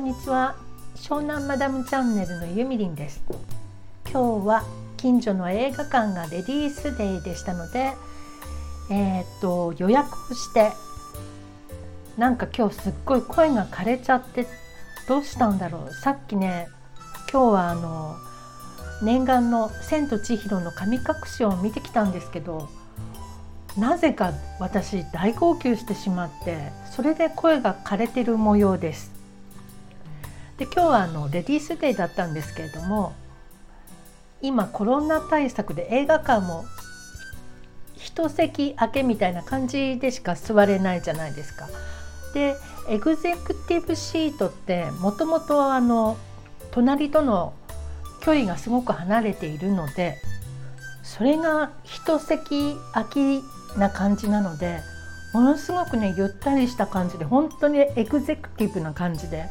んにちは。湘南マダムチャンネルのゆみりんです。今日は近所の映画館がレディースデーでしたのでえー、っと予約をしてなんか今日すっごい声が枯れちゃってどうしたんだろう。さっきね今日はあの念願の「千と千尋の神隠し」を見てきたんですけどなぜか私大号泣してしまってそれで声が枯れてる模様です。で今日はあのレディースデーだったんですけれども今コロナ対策で映画館も一席空けみたいな感じでしか座れないじゃないですか。でエグゼクティブシートってもともとあの隣との距離がすごく離れているのでそれが一席空きな感じなのでものすごくねゆったりした感じで本当にエグゼクティブな感じで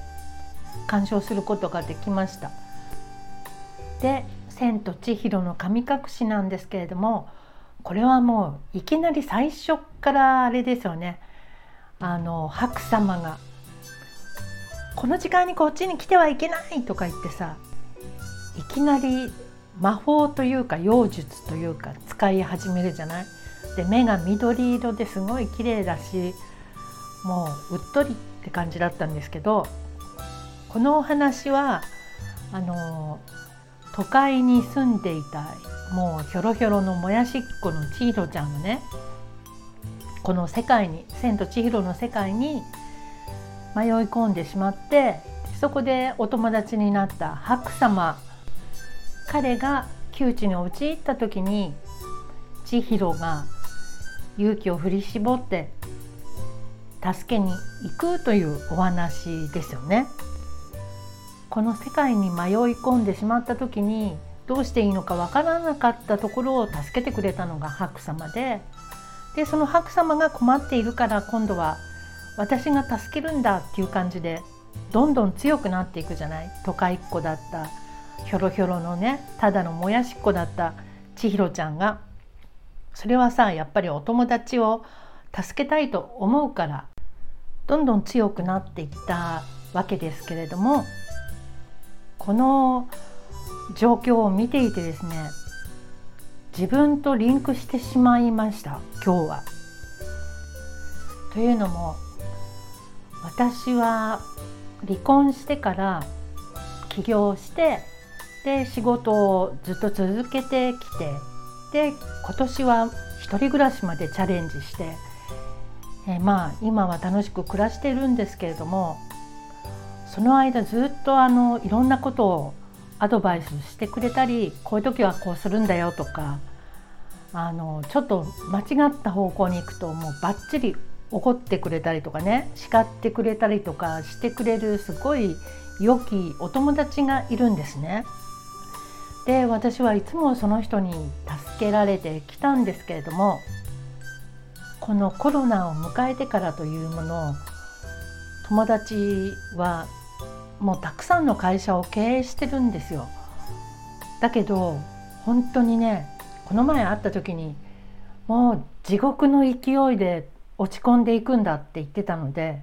鑑賞することができました。で「千と千尋の神隠し」なんですけれどもこれはもういきなり最初からあれですよねあの白様が「この時間にこっちに来てはいけない」とか言ってさいきなり魔法というか妖術というか使い始めるじゃない？で目が緑色ですごい綺麗だしもううっとりって感じだったんですけどこのお話はあの都会に住んでいたもうひょろひょろのもやしっこの千尋ちゃんがねこの世界に「千と千尋の世界」に迷い込んでしまってそこでお友達になった白様彼が窮地に陥った時に千尋が勇気を振り絞って助けに行くというお話ですよね。この世界に迷い込んでしまった時にどうしていいのかわからなかったところを助けてくれたのが白様ででその白様が困っているから今度は私が助けるんだっていう感じでどんどん強くなっていくじゃない？都会っ子だったひょろひょろのねただのもやしっ子だった千尋ちゃんが。それはさやっぱりお友達を助けたいと思うからどんどん強くなっていったわけですけれどもこの状況を見ていてですね自分とリンクしてしまいました今日は。というのも私は離婚してから起業してで仕事をずっと続けてきてで今年は一人暮らしまでチャレンジして、え、まあ今は楽しく暮らしてるんですけれどもその間ずっとあのいろんなことをアドバイスしてくれたりこういう時はこうするんだよとかあのちょっと間違った方向に行くともうバッチリ怒ってくれたりとかね叱ってくれたりとかしてくれるすごい良きお友達がいるんですね。で私はいつもその人に助けられてきたんですけれどもこのコロナを迎えてからというもの友達はもうたくさんの会社を経営してるんですよ。だけど本当にねこの前会った時にもう地獄の勢いで落ち込んでいくんだって言ってたので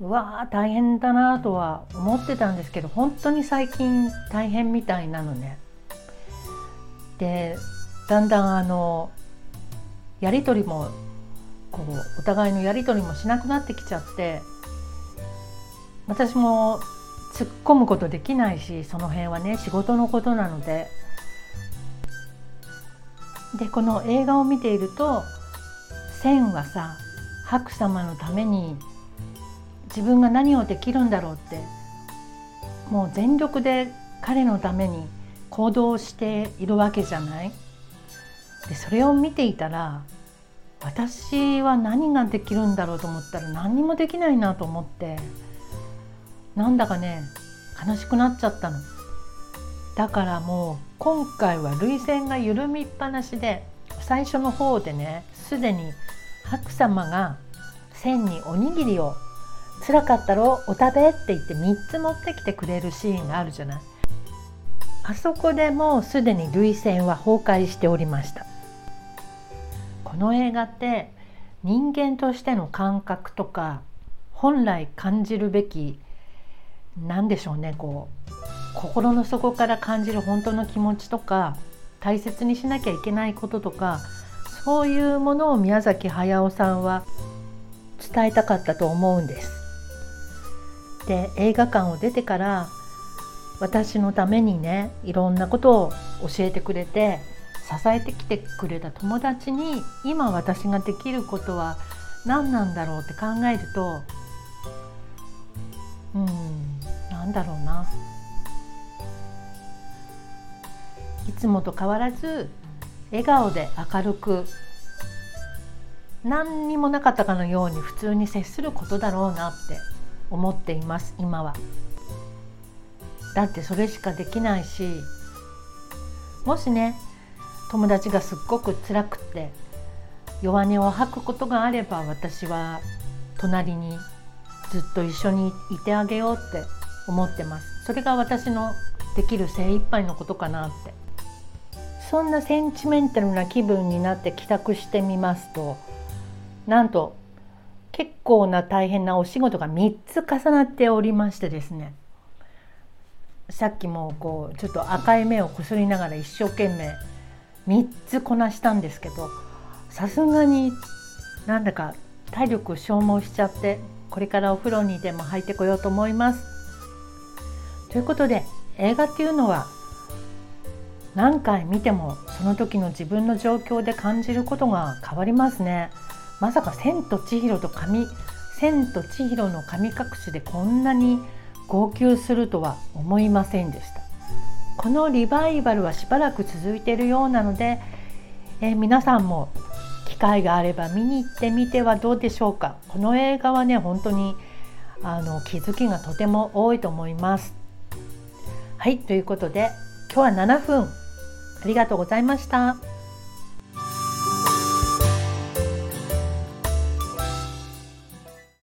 うわー大変だなとは思ってたんですけど本当に最近大変みたいなのね。でだんだんあのやり取りもこうお互いのやり取りもしなくなってきちゃって私も突っ込むことできないしその辺はね仕事のことなので。でこの映画を見ていると千はさ白様のために自分が何をできるんだろうってもう全力で彼のために行動しているわけじゃない。でそれを見ていたら私は何ができるんだろうと思ったら何にもできないなと思って。なんだかね悲しくなっちゃったの。だからもう今回は涙腺が緩みっぱなしで最初の方でねすでに白様が線におにぎりを「辛かったろお食べ」って言って3つ持ってきてくれるシーンがあるじゃない。あそこでもうすでに涙腺は崩壊しておりました。この映画って人間としての感覚とか本来感じるべき何でしょうねこう心の底から感じる本当の気持ちとか大切にしなきゃいけないこととかそういうものを宮崎駿さんは伝えたかったと思うんです。で映画館を出てから私のためにねいろんなことを教えてくれて支えてきてくれた友達に今私ができることは何なんだろうって考えるとだろうないつもと変わらず笑顔で明るく何にもなかったかのように普通に接することだろうなって思っています今は。だってそれしかできないしもしね友達がすっごく辛くて弱音を吐くことがあれば私は隣にずっと一緒にいてあげようって思ってます。それが私のできる精一杯のことかなって。そんなセンチメンタルな気分になって帰宅してみますとなんと結構な大変なお仕事が3つ重なっておりましてですね。さっきもこうちょっと赤い目をこすりながら一生懸命3つこなしたんですけどさすがになんだか体力消耗しちゃってこれからお風呂にでも入ってこようと思います。ということで映画っていうのは何回見てもその時の自分の状況で感じることが変わりますね。まさか「千と千尋と神千と千尋の神隠し」でこんなに号泣するとは思いませんでした。このリバイバルはしばらく続いているようなので、えー、皆さんも機会があれば見に行ってみてはどうでしょうか。この映画はね本当にあの気づきがとても多いと思います。はいということで今日は7分ありがとうございました。